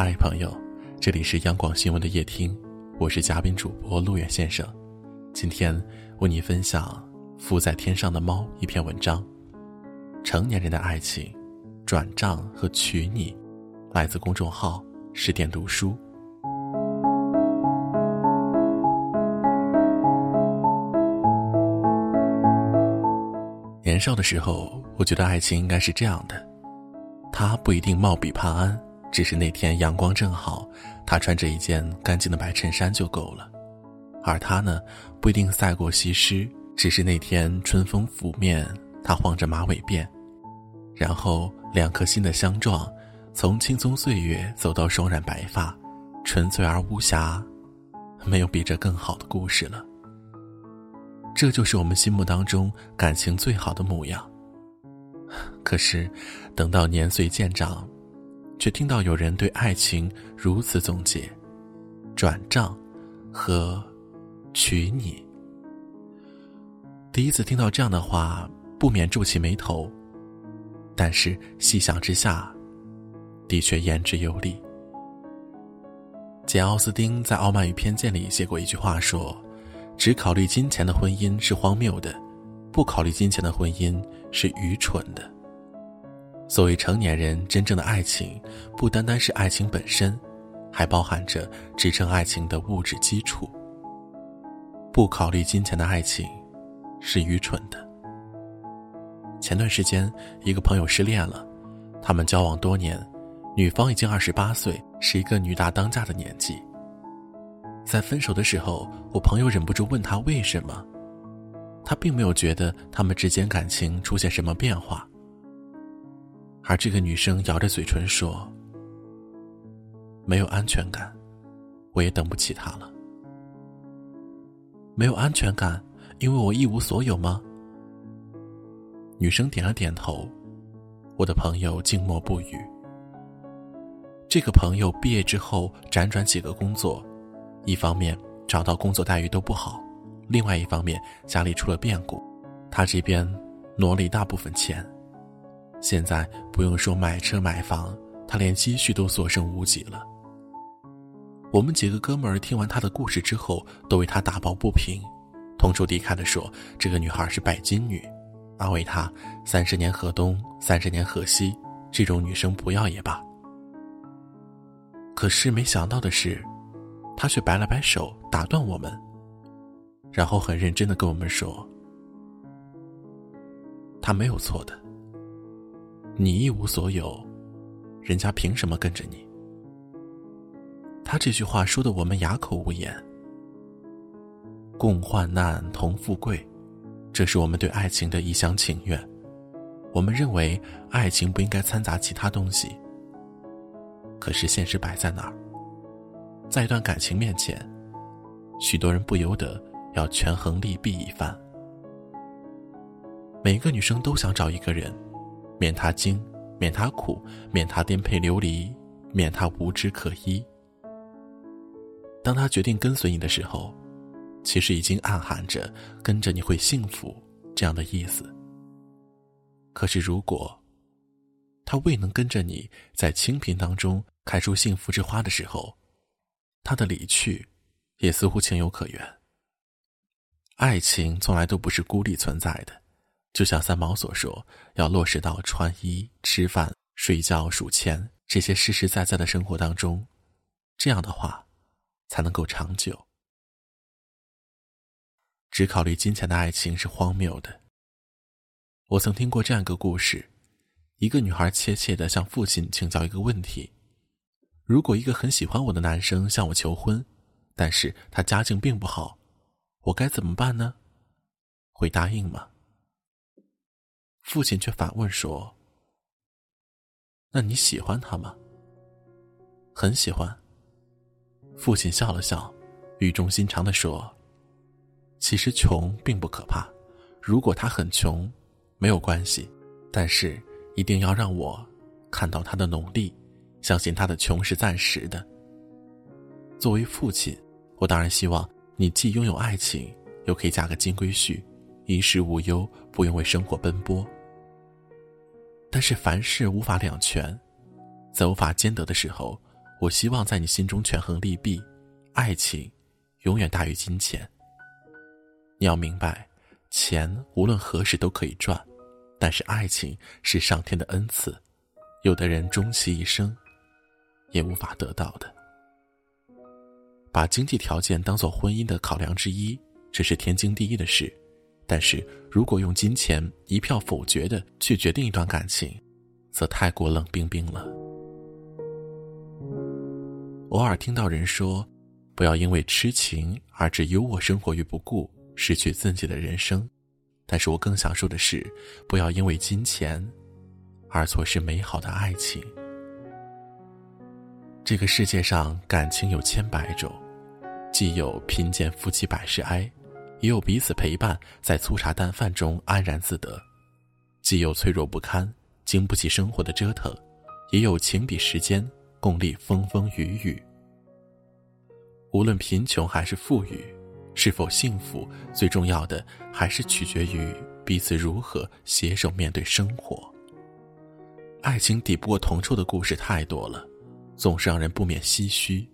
嗨，朋友，这里是央广新闻的夜听，我是嘉宾主播路远先生，今天为你分享《富在天上的猫》一篇文章，《成年人的爱情》，转账和娶你，来自公众号十点读书。年少的时候，我觉得爱情应该是这样的，他不一定貌比潘安。只是那天阳光正好，他穿着一件干净的白衬衫就够了。而他呢，不一定赛过西施。只是那天春风拂面，他晃着马尾辫，然后两颗心的相撞，从青葱岁月走到霜染白发，纯粹而无瑕，没有比这更好的故事了。这就是我们心目当中感情最好的模样。可是，等到年岁渐长。却听到有人对爱情如此总结：转账和娶你。第一次听到这样的话，不免皱起眉头。但是细想之下，的确言之有理。简·奥斯汀在《傲慢与偏见》里写过一句话，说：“只考虑金钱的婚姻是荒谬的，不考虑金钱的婚姻是愚蠢的。”所谓成年人真正的爱情，不单单是爱情本身，还包含着支撑爱情的物质基础。不考虑金钱的爱情，是愚蠢的。前段时间，一个朋友失恋了，他们交往多年，女方已经二十八岁，是一个女大当嫁的年纪。在分手的时候，我朋友忍不住问他为什么，他并没有觉得他们之间感情出现什么变化。而这个女生咬着嘴唇说：“没有安全感，我也等不起他了。没有安全感，因为我一无所有吗？”女生点了点头。我的朋友静默不语。这个朋友毕业之后辗转几个工作，一方面找到工作待遇都不好，另外一方面家里出了变故，他这边挪了一大部分钱。现在不用说买车买房，他连积蓄都所剩无几了。我们几个哥们儿听完他的故事之后，都为他打抱不平，同仇敌忾的说：“这个女孩是拜金女，安慰她三十年河东，三十年河西，这种女生不要也罢。”可是没想到的是，他却摆了摆手，打断我们，然后很认真的跟我们说：“她没有错的。”你一无所有，人家凭什么跟着你？他这句话说的我们哑口无言。共患难，同富贵，这是我们对爱情的一厢情愿。我们认为爱情不应该掺杂其他东西。可是现实摆在那儿，在一段感情面前，许多人不由得要权衡利弊一番。每个女生都想找一个人。免他惊，免他苦，免他颠沛流离，免他无枝可依。当他决定跟随你的时候，其实已经暗含着跟着你会幸福这样的意思。可是，如果他未能跟着你在清贫当中开出幸福之花的时候，他的离去也似乎情有可原。爱情从来都不是孤立存在的。就像三毛所说，要落实到穿衣、吃饭、睡觉、数钱这些实实在在的生活当中，这样的话才能够长久。只考虑金钱的爱情是荒谬的。我曾听过这样一个故事：一个女孩怯怯地向父亲请教一个问题，如果一个很喜欢我的男生向我求婚，但是他家境并不好，我该怎么办呢？会答应吗？父亲却反问说：“那你喜欢他吗？”很喜欢。父亲笑了笑，语重心长的说：“其实穷并不可怕，如果他很穷，没有关系，但是一定要让我看到他的努力，相信他的穷是暂时的。”作为父亲，我当然希望你既拥有爱情，又可以嫁个金龟婿，衣食无忧，不用为生活奔波。但是凡事无法两全，在无法兼得的时候，我希望在你心中权衡利弊，爱情永远大于金钱。你要明白，钱无论何时都可以赚，但是爱情是上天的恩赐，有的人终其一生也无法得到的。把经济条件当做婚姻的考量之一，这是天经地义的事。但是如果用金钱一票否决的去决定一段感情，则太过冷冰冰了。偶尔听到人说，不要因为痴情而置优渥生活于不顾，失去自己的人生。但是我更想说的是，不要因为金钱，而错失美好的爱情。这个世界上感情有千百种，既有贫贱夫妻百事哀。也有彼此陪伴，在粗茶淡饭中安然自得；既有脆弱不堪，经不起生活的折腾，也有情比时间，共历风风雨雨。无论贫穷还是富裕，是否幸福，最重要的还是取决于彼此如何携手面对生活。爱情抵不过同臭的故事太多了，总是让人不免唏嘘。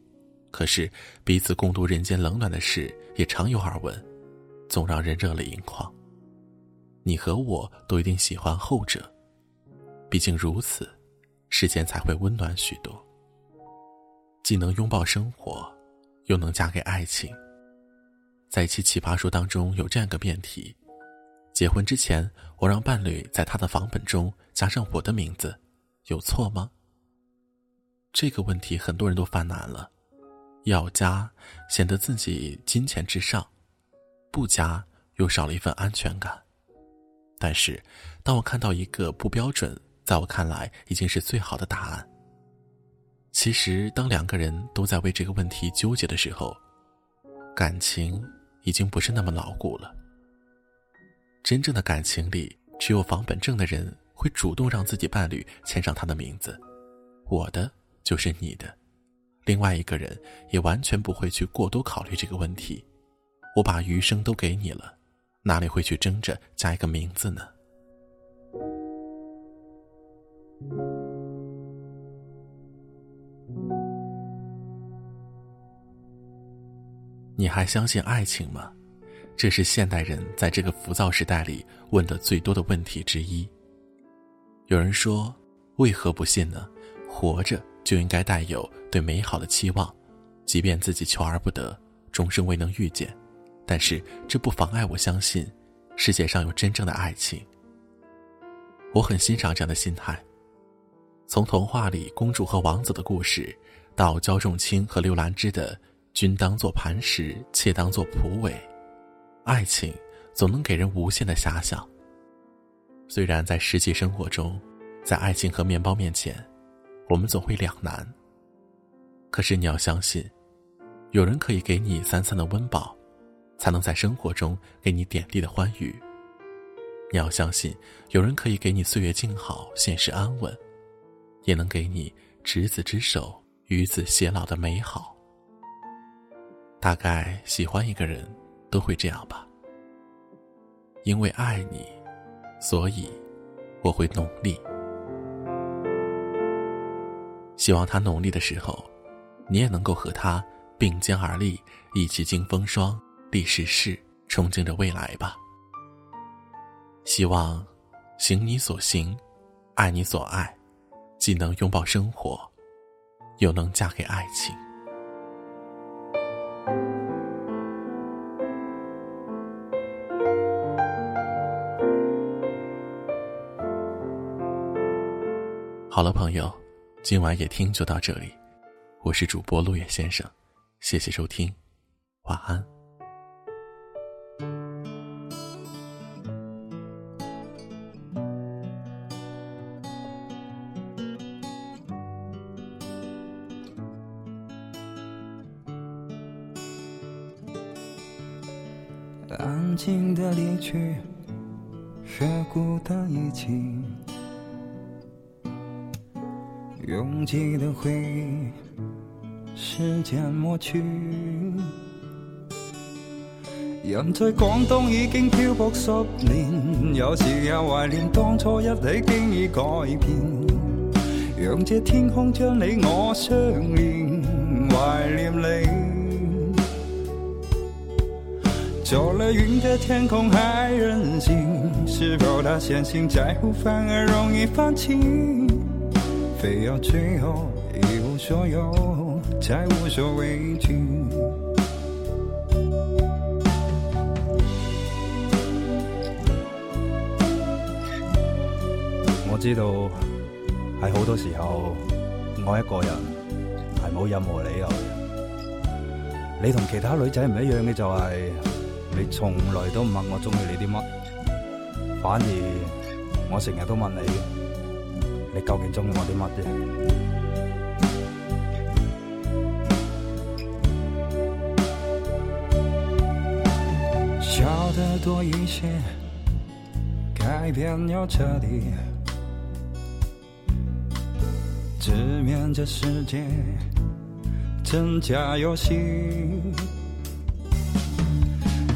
可是彼此共度人间冷暖的事，也常有耳闻。总让人热泪盈眶。你和我都一定喜欢后者，毕竟如此，世间才会温暖许多。既能拥抱生活，又能嫁给爱情。在一期奇葩说当中，有这样一个辩题：结婚之前，我让伴侣在他的房本中加上我的名字，有错吗？这个问题很多人都犯难了。要加，显得自己金钱至上。不加，又少了一份安全感。但是，当我看到一个不标准，在我看来已经是最好的答案。其实，当两个人都在为这个问题纠结的时候，感情已经不是那么牢固了。真正的感情里，只有房本证的人会主动让自己伴侣签上他的名字，我的就是你的，另外一个人也完全不会去过多考虑这个问题。我把余生都给你了，哪里会去争着加一个名字呢？你还相信爱情吗？这是现代人在这个浮躁时代里问的最多的问题之一。有人说：“为何不信呢？活着就应该带有对美好的期望，即便自己求而不得，终生未能遇见。”但是这不妨碍我相信，世界上有真正的爱情。我很欣赏这样的心态。从童话里公主和王子的故事，到焦仲卿和刘兰芝的“君当作磐石，妾当作蒲苇”，爱情总能给人无限的遐想。虽然在实际生活中，在爱情和面包面前，我们总会两难。可是你要相信，有人可以给你三餐的温饱。才能在生活中给你点滴的欢愉。你要相信，有人可以给你岁月静好、现实安稳，也能给你执子之手、与子偕老的美好。大概喜欢一个人，都会这样吧。因为爱你，所以我会努力。希望他努力的时候，你也能够和他并肩而立，一起经风霜。历史事，憧憬着未来吧。希望行你所行，爱你所爱，既能拥抱生活，又能嫁给爱情。好了，朋友，今晚也听就到这里。我是主播陆野先生，谢谢收听，晚安。去，和孤单一起，拥挤的回忆，时间抹去。人在广东已经漂泊十年，有时也怀念当初一起，经已改变。让这天空将你我相连，怀念。走了云的天空还任性，是否他相信在乎反而容易放弃，非要最后一无所有才无所畏惧。我知道喺好多时候，我一个人系冇任何理由你同其他女仔唔一样嘅就系、你从来都唔问我中意你啲乜，反而我成日都问你，你究竟中意我啲乜啫？笑得多一些，改变要彻底，直面这世界，真假游戏。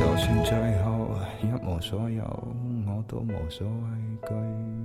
就算最后一无所有，我都无所畏惧。